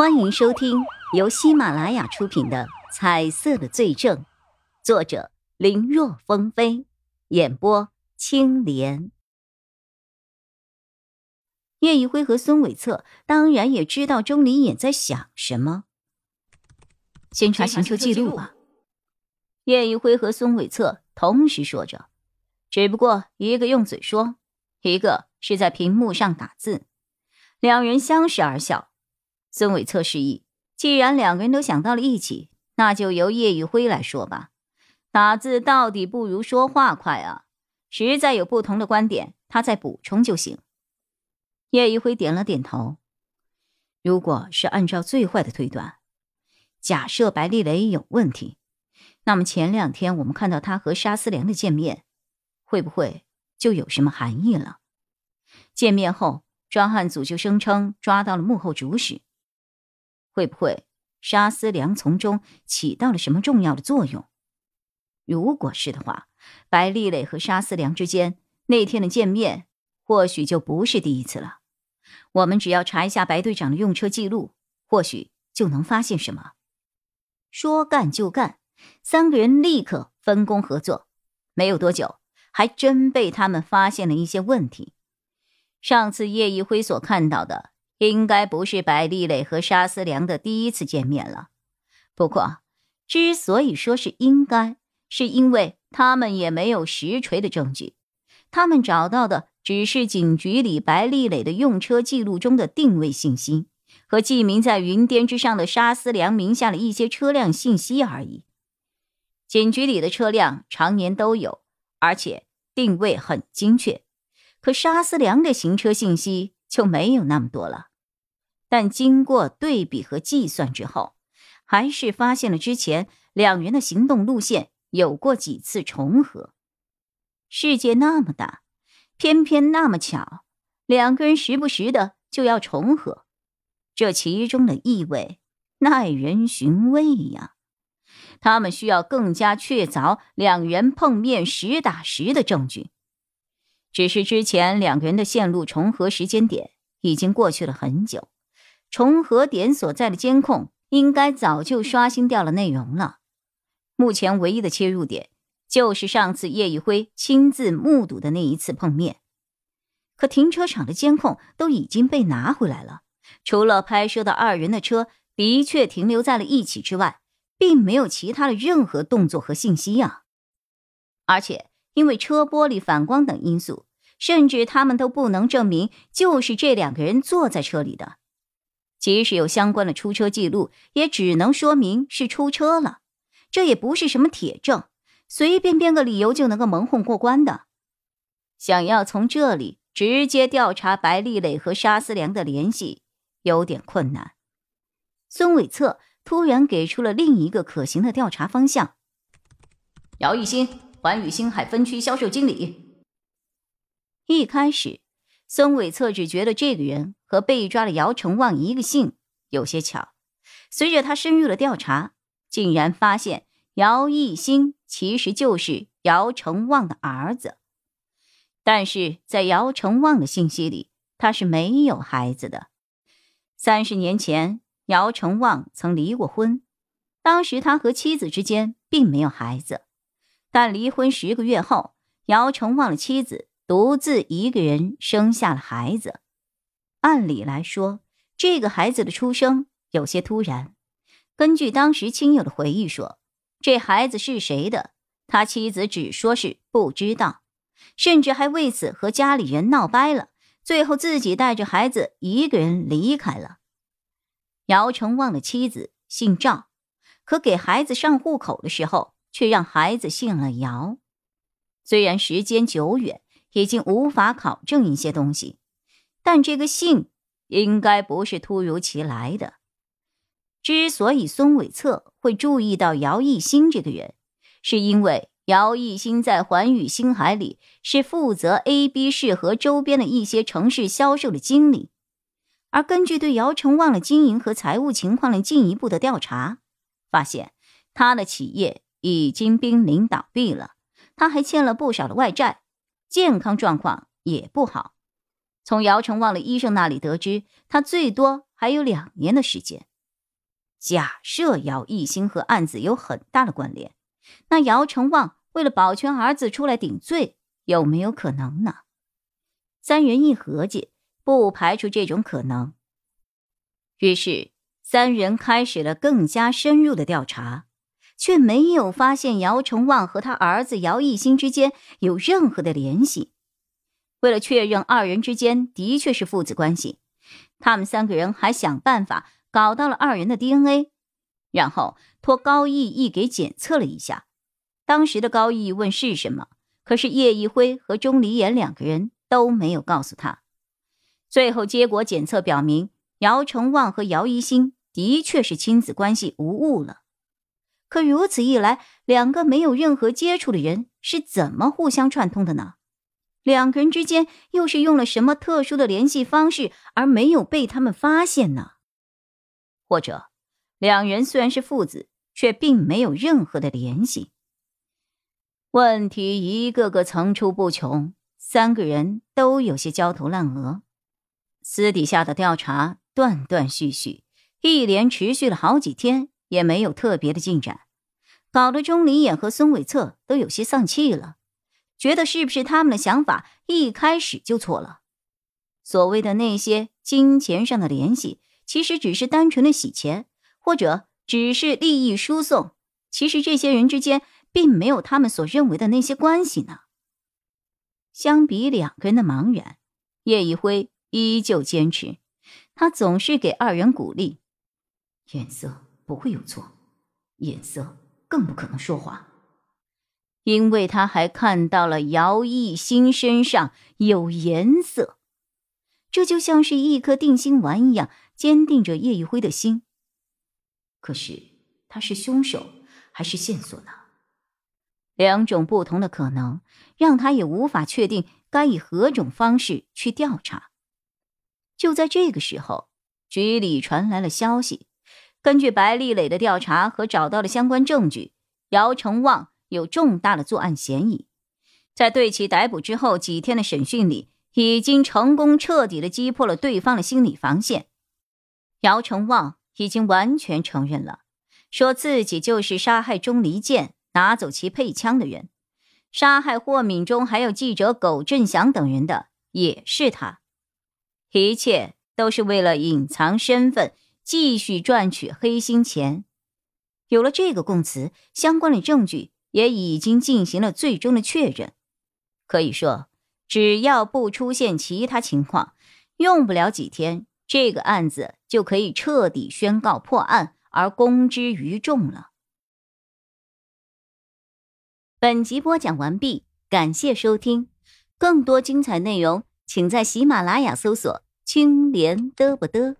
欢迎收听由喜马拉雅出品的《彩色的罪证》，作者林若风飞，演播青莲。叶一辉和孙伟策当然也知道钟离眼在想什么，先查行车记录吧。叶一辉和孙伟策同时说着，只不过一个用嘴说，一个是在屏幕上打字，两人相视而笑。孙伟策示意，既然两个人都想到了一起，那就由叶宇辉来说吧。打字到底不如说话快啊！实在有不同的观点，他再补充就行。叶宇辉点了点头。如果是按照最坏的推断，假设白丽蕾有问题，那么前两天我们看到他和沙思良的见面，会不会就有什么含义了？见面后，专案组就声称抓到了幕后主使。会不会沙思良从中起到了什么重要的作用？如果是的话，白丽蕾和沙思良之间那天的见面，或许就不是第一次了。我们只要查一下白队长的用车记录，或许就能发现什么。说干就干，三个人立刻分工合作。没有多久，还真被他们发现了一些问题。上次叶一辉所看到的。应该不是白丽蕾和沙思良的第一次见面了。不过，之所以说是应该，是因为他们也没有实锤的证据。他们找到的只是警局里白丽蕾的用车记录中的定位信息和记名在云巅之上的沙思良名下的一些车辆信息而已。警局里的车辆常年都有，而且定位很精确。可沙思良的行车信息就没有那么多了。但经过对比和计算之后，还是发现了之前两人的行动路线有过几次重合。世界那么大，偏偏那么巧，两个人时不时的就要重合，这其中的意味耐人寻味呀！他们需要更加确凿两人碰面实打实的证据。只是之前两个人的线路重合时间点已经过去了很久。重合点所在的监控应该早就刷新掉了内容了。目前唯一的切入点就是上次叶宇辉亲自目睹的那一次碰面。可停车场的监控都已经被拿回来了，除了拍摄到二人的车的确停留在了一起之外，并没有其他的任何动作和信息啊。而且因为车玻璃反光等因素，甚至他们都不能证明就是这两个人坐在车里的。即使有相关的出车记录，也只能说明是出车了，这也不是什么铁证，随便编个理由就能够蒙混过关的。想要从这里直接调查白丽蕾和沙思良的联系，有点困难。孙伟策突然给出了另一个可行的调查方向：姚艺兴，环宇星海分区销售经理。一开始。孙伟策只觉得这个人和被抓的姚成旺一个姓，有些巧。随着他深入了调查，竟然发现姚艺兴其实就是姚成旺的儿子。但是在姚成旺的信息里，他是没有孩子的。三十年前，姚成旺曾离过婚，当时他和妻子之间并没有孩子。但离婚十个月后，姚成旺的妻子。独自一个人生下了孩子，按理来说，这个孩子的出生有些突然。根据当时亲友的回忆说，这孩子是谁的，他妻子只说是不知道，甚至还为此和家里人闹掰了，最后自己带着孩子一个人离开了。姚成旺的妻子姓赵，可给孩子上户口的时候，却让孩子姓了姚。虽然时间久远。已经无法考证一些东西，但这个信应该不是突如其来的。之所以孙伟策会注意到姚艺兴这个人，是因为姚艺兴在环宇星海里是负责 A、B 市和周边的一些城市销售的经理，而根据对姚成旺的经营和财务情况的进一步的调查，发现他的企业已经濒临倒闭了，他还欠了不少的外债。健康状况也不好，从姚成旺的医生那里得知，他最多还有两年的时间。假设姚艺兴和案子有很大的关联，那姚成旺为了保全儿子出来顶罪，有没有可能呢？三人一合计，不排除这种可能。于是，三人开始了更加深入的调查，却没有发现姚成旺和他儿子姚一兴之间有任何的联系。为了确认二人之间的确是父子关系，他们三个人还想办法搞到了二人的 DNA，然后托高毅毅给检测了一下。当时的高毅问是什么，可是叶一辉和钟离言两个人都没有告诉他。最后结果检测表明。姚成旺和姚一新的确是亲子关系无误了，可如此一来，两个没有任何接触的人是怎么互相串通的呢？两个人之间又是用了什么特殊的联系方式而没有被他们发现呢？或者，两人虽然是父子，却并没有任何的联系？问题一个个层出不穷，三个人都有些焦头烂额。私底下的调查。断断续续，一连持续了好几天，也没有特别的进展，搞得钟离眼和孙伟策都有些丧气了，觉得是不是他们的想法一开始就错了？所谓的那些金钱上的联系，其实只是单纯的洗钱，或者只是利益输送。其实这些人之间并没有他们所认为的那些关系呢。相比两个人的茫然，叶一辉依旧坚持。他总是给二人鼓励，颜色不会有错，颜色更不可能说谎，因为他还看到了姚艺新身上有颜色，这就像是一颗定心丸一样，坚定着叶一辉的心。可是他是凶手还是线索呢？两种不同的可能，让他也无法确定该以何种方式去调查。就在这个时候，局里传来了消息。根据白丽磊的调查和找到的相关证据，姚成旺有重大的作案嫌疑。在对其逮捕之后几天的审讯里，已经成功彻底的击破了对方的心理防线。姚成旺已经完全承认了，说自己就是杀害钟离剑、拿走其配枪的人，杀害霍敏忠还有记者苟振祥等人的也是他。一切都是为了隐藏身份，继续赚取黑心钱。有了这个供词，相关的证据也已经进行了最终的确认。可以说，只要不出现其他情况，用不了几天，这个案子就可以彻底宣告破案而公之于众了。本集播讲完毕，感谢收听，更多精彩内容。请在喜马拉雅搜索“青莲嘚不嘚”。